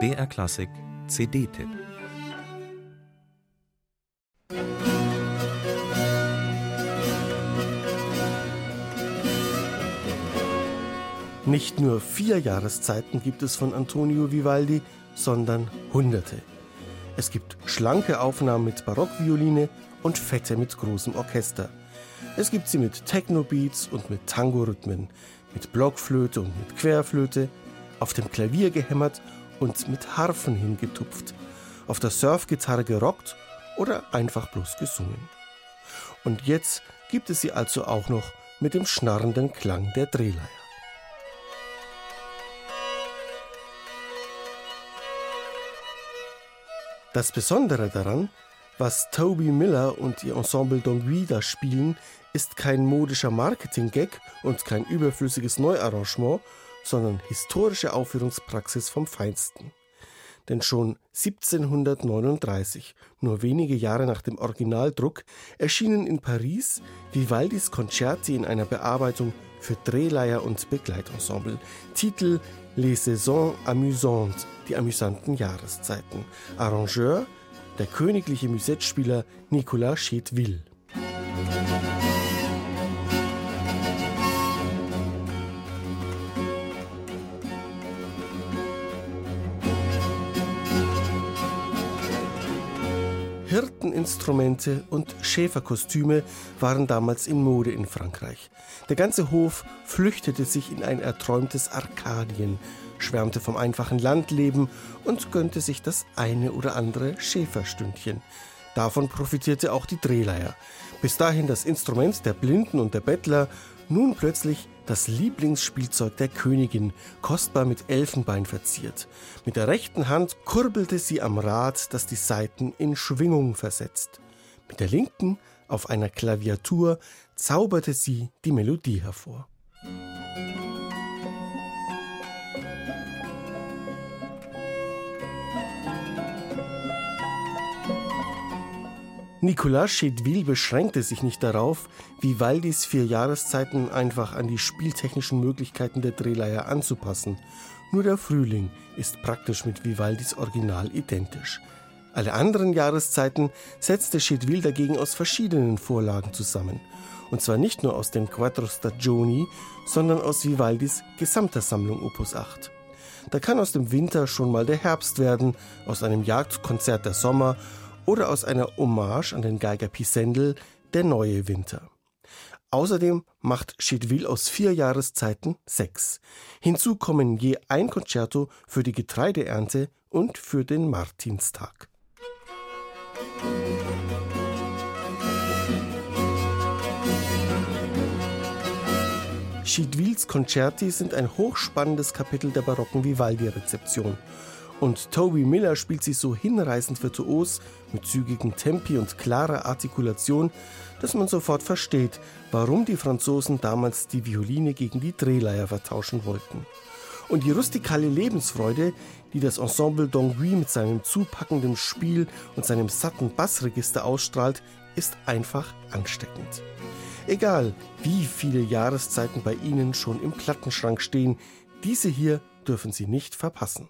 BR Klassik CD-Tipp Nicht nur vier Jahreszeiten gibt es von Antonio Vivaldi, sondern hunderte. Es gibt schlanke Aufnahmen mit Barockvioline und fette mit großem Orchester. Es gibt sie mit Techno-Beats und mit Tango-Rhythmen, mit Blockflöte und mit Querflöte, auf dem Klavier gehämmert und mit Harfen hingetupft, auf der Surfgitarre gerockt oder einfach bloß gesungen. Und jetzt gibt es sie also auch noch mit dem schnarrenden Klang der Drehleier. Das Besondere daran, was Toby Miller und ihr Ensemble Dongui da spielen, ist kein modischer Marketing-Gag und kein überflüssiges Neuarrangement, sondern historische Aufführungspraxis vom Feinsten. Denn schon 1739, nur wenige Jahre nach dem Originaldruck, erschienen in Paris Vivaldis Concerti in einer Bearbeitung für Drehleier und Begleitensemble. Titel Les Saisons Amusantes, die amüsanten Jahreszeiten. Arrangeur der königliche Musettspieler Nicolas Chedeville. Hirteninstrumente und Schäferkostüme waren damals in Mode in Frankreich. Der ganze Hof flüchtete sich in ein erträumtes Arkadien, schwärmte vom einfachen Landleben und gönnte sich das eine oder andere Schäferstündchen. Davon profitierte auch die Drehleier. Bis dahin das Instrument der Blinden und der Bettler, nun plötzlich das Lieblingsspielzeug der Königin, kostbar mit Elfenbein verziert. Mit der rechten Hand kurbelte sie am Rad, das die Saiten in Schwingung versetzt. Mit der linken, auf einer Klaviatur, zauberte sie die Melodie hervor. Nicolas Chedeville beschränkte sich nicht darauf, Vivaldis vier Jahreszeiten einfach an die spieltechnischen Möglichkeiten der Drehleier anzupassen. Nur der Frühling ist praktisch mit Vivaldis Original identisch. Alle anderen Jahreszeiten setzte Chedeville dagegen aus verschiedenen Vorlagen zusammen. Und zwar nicht nur aus den Quattro Stagioni, sondern aus Vivaldis gesamter Sammlung Opus 8. Da kann aus dem Winter schon mal der Herbst werden, aus einem Jagdkonzert der Sommer oder aus einer Hommage an den Geiger Pisendel Der neue Winter. Außerdem macht Chedeville aus vier Jahreszeiten sechs. Hinzu kommen je ein Concerto für die Getreideernte und für den Martinstag. Chedvilles Concerti sind ein hochspannendes Kapitel der barocken Vivaldi-Rezeption. Und Toby Miller spielt sie so hinreißend virtuos, mit zügigen Tempi und klarer Artikulation, dass man sofort versteht, warum die Franzosen damals die Violine gegen die Drehleier vertauschen wollten. Und die rustikale Lebensfreude, die das Ensemble Dongui mit seinem zupackenden Spiel und seinem satten Bassregister ausstrahlt, ist einfach ansteckend. Egal, wie viele Jahreszeiten bei Ihnen schon im Plattenschrank stehen, diese hier dürfen Sie nicht verpassen.